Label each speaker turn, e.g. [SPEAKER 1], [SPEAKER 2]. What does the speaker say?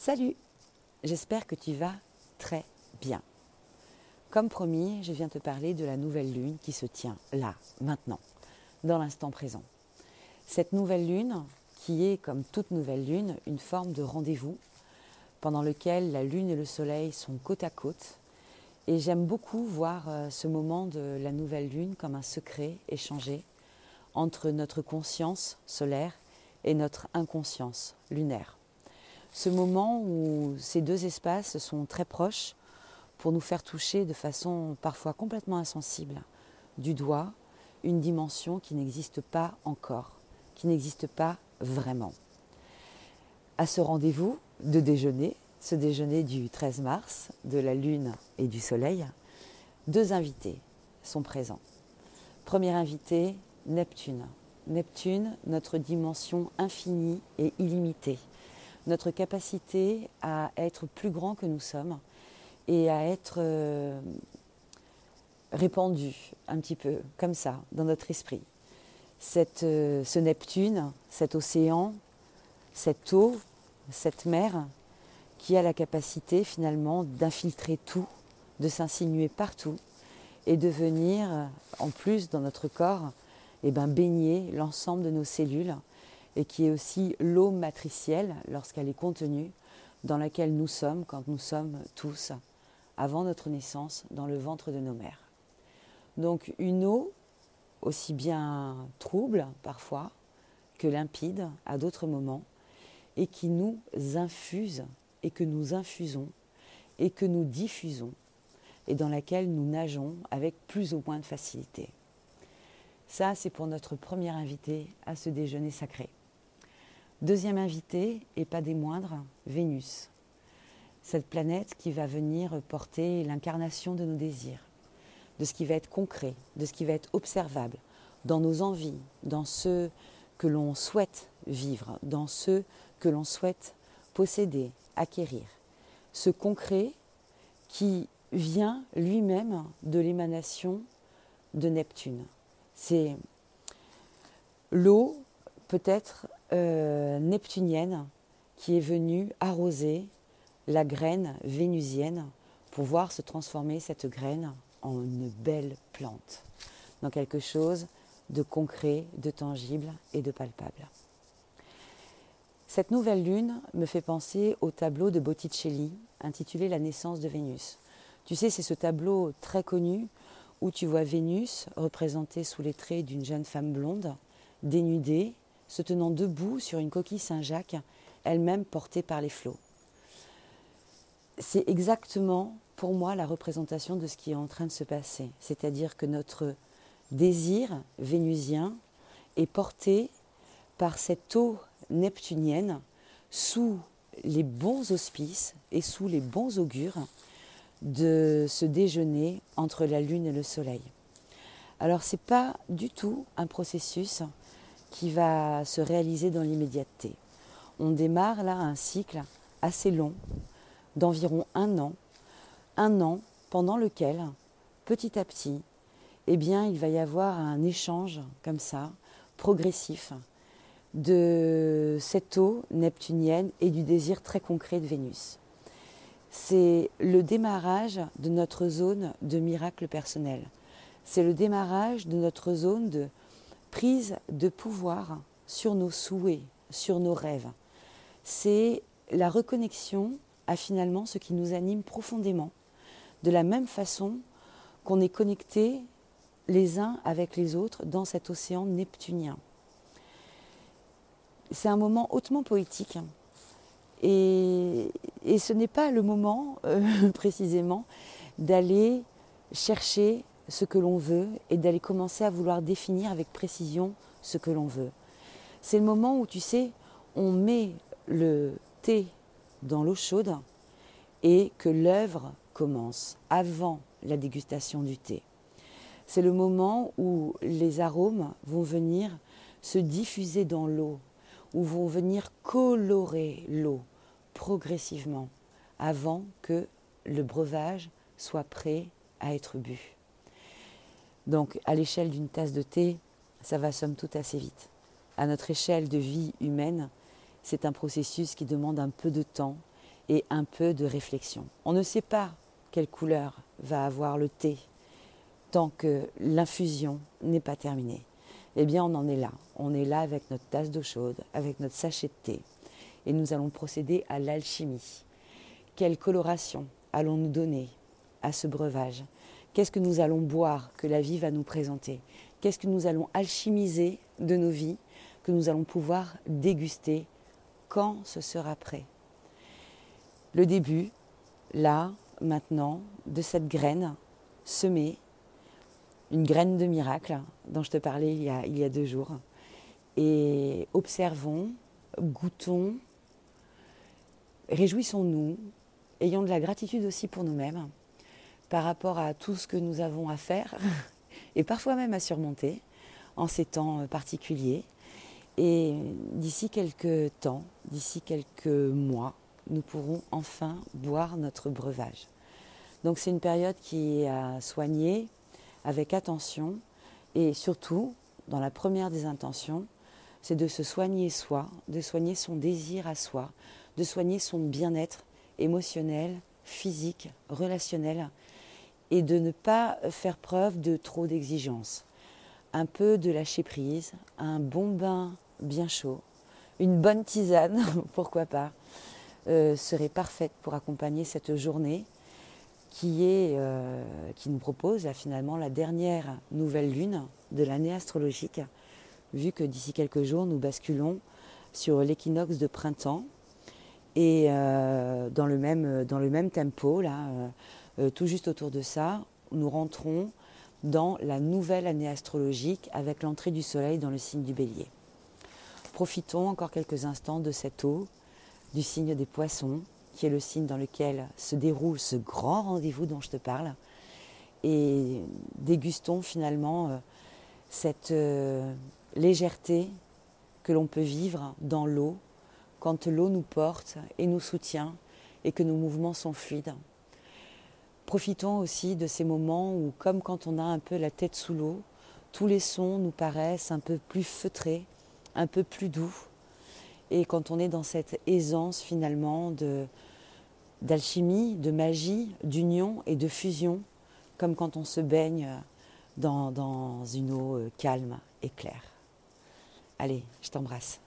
[SPEAKER 1] Salut, j'espère que tu vas très bien. Comme promis, je viens te parler de la nouvelle lune qui se tient là, maintenant, dans l'instant présent. Cette nouvelle lune, qui est comme toute nouvelle lune, une forme de rendez-vous pendant lequel la lune et le soleil sont côte à côte. Et j'aime beaucoup voir euh, ce moment de la nouvelle lune comme un secret échangé entre notre conscience solaire et notre inconscience lunaire ce moment où ces deux espaces sont très proches pour nous faire toucher de façon parfois complètement insensible du doigt une dimension qui n'existe pas encore, qui n'existe pas vraiment. À ce rendez-vous de déjeuner, ce déjeuner du 13 mars, de la Lune et du Soleil, deux invités sont présents. Premier invité, Neptune. Neptune, notre dimension infinie et illimitée, notre capacité à être plus grand que nous sommes et à être euh, répandu un petit peu comme ça dans notre esprit. Euh, ce Neptune, cet océan, cette eau, cette mer qui a la capacité finalement d'infiltrer tout, de s'insinuer partout et de venir en plus dans notre corps eh ben, baigner l'ensemble de nos cellules et qui est aussi l'eau matricielle lorsqu'elle est contenue dans laquelle nous sommes quand nous sommes tous, avant notre naissance, dans le ventre de nos mères. Donc une eau aussi bien trouble parfois que limpide à d'autres moments et qui nous infuse et que nous infusons et que nous diffusons et dans laquelle nous nageons avec plus ou moins de facilité. Ça, c'est pour notre premier invité à ce déjeuner sacré. Deuxième invité, et pas des moindres, Vénus. Cette planète qui va venir porter l'incarnation de nos désirs, de ce qui va être concret, de ce qui va être observable dans nos envies, dans ce que l'on souhaite vivre, dans ce que l'on souhaite posséder, acquérir. Ce concret qui vient lui-même de l'émanation de Neptune. C'est l'eau peut-être euh, neptunienne qui est venue arroser la graine vénusienne pour voir se transformer cette graine en une belle plante, dans quelque chose de concret, de tangible et de palpable. Cette nouvelle lune me fait penser au tableau de Botticelli intitulé La naissance de Vénus. Tu sais, c'est ce tableau très connu où tu vois Vénus représentée sous les traits d'une jeune femme blonde, dénudée, se tenant debout sur une coquille Saint-Jacques, elle-même portée par les flots. C'est exactement pour moi la représentation de ce qui est en train de se passer, c'est-à-dire que notre désir vénusien est porté par cette eau neptunienne sous les bons auspices et sous les bons augures de ce déjeuner entre la lune et le soleil. Alors c'est pas du tout un processus qui va se réaliser dans l'immédiateté. On démarre là un cycle assez long, d'environ un an, un an pendant lequel, petit à petit, eh bien, il va y avoir un échange comme ça, progressif, de cette eau neptunienne et du désir très concret de Vénus. C'est le démarrage de notre zone de miracle personnel. C'est le démarrage de notre zone de prise de pouvoir sur nos souhaits, sur nos rêves. C'est la reconnexion à finalement ce qui nous anime profondément, de la même façon qu'on est connectés les uns avec les autres dans cet océan neptunien. C'est un moment hautement poétique. Et, ce n'est pas le moment, euh, précisément, d'aller chercher ce que l'on veut et d'aller commencer à vouloir définir avec précision ce que l'on veut. C'est le moment où, tu sais, on met le thé dans l'eau chaude et que l'œuvre commence avant la dégustation du thé. C'est le moment où les arômes vont venir se diffuser dans l'eau, où vont venir colorer l'eau progressivement avant que le breuvage soit prêt à être bu. Donc à l'échelle d'une tasse de thé, ça va somme toute assez vite. À notre échelle de vie humaine, c'est un processus qui demande un peu de temps et un peu de réflexion. On ne sait pas quelle couleur va avoir le thé tant que l'infusion n'est pas terminée. Eh bien, on en est là. On est là avec notre tasse d'eau chaude, avec notre sachet de thé, et nous allons procéder à l'alchimie. Quelle coloration allons-nous donner à ce breuvage? Qu'est-ce que nous allons boire que la vie va nous présenter? Qu'est-ce que nous allons alchimiser de nos vies que nous allons pouvoir déguster? Quand ce sera prêt? Le début, là, maintenant, de cette graine semée, une graine de miracle dont je te parlais il y a, il y a deux jours. Et observons, goûtons, réjouissons-nous, ayons de la gratitude aussi pour nous-mêmes par rapport à tout ce que nous avons à faire et parfois même à surmonter en ces temps particuliers. Et d'ici quelques temps, d'ici quelques mois, nous pourrons enfin boire notre breuvage. Donc c'est une période qui est à soigner avec attention et surtout, dans la première des intentions, c'est de se soigner soi, de soigner son désir à soi, de soigner son bien-être émotionnel, physique, relationnel, et de ne pas faire preuve de trop d'exigence. Un peu de lâcher prise, un bon bain bien chaud, une bonne tisane, pourquoi pas, euh, serait parfaite pour accompagner cette journée qui, est, euh, qui nous propose finalement la dernière nouvelle lune de l'année astrologique, vu que d'ici quelques jours nous basculons sur l'équinoxe de printemps et euh, dans, le même, dans le même tempo, là, euh, tout juste autour de ça, nous rentrons dans la nouvelle année astrologique avec l'entrée du soleil dans le signe du bélier. Profitons encore quelques instants de cette eau du signe des poissons, qui est le signe dans lequel se déroule ce grand rendez-vous dont je te parle, et dégustons finalement euh, cette euh, légèreté que l'on peut vivre dans l'eau quand l'eau nous porte et nous soutient et que nos mouvements sont fluides. Profitons aussi de ces moments où, comme quand on a un peu la tête sous l'eau, tous les sons nous paraissent un peu plus feutrés, un peu plus doux. Et quand on est dans cette aisance finalement d'alchimie, de magie, d'union et de fusion, comme quand on se baigne dans, dans une eau euh, calme et claire. Allez, je t'embrasse.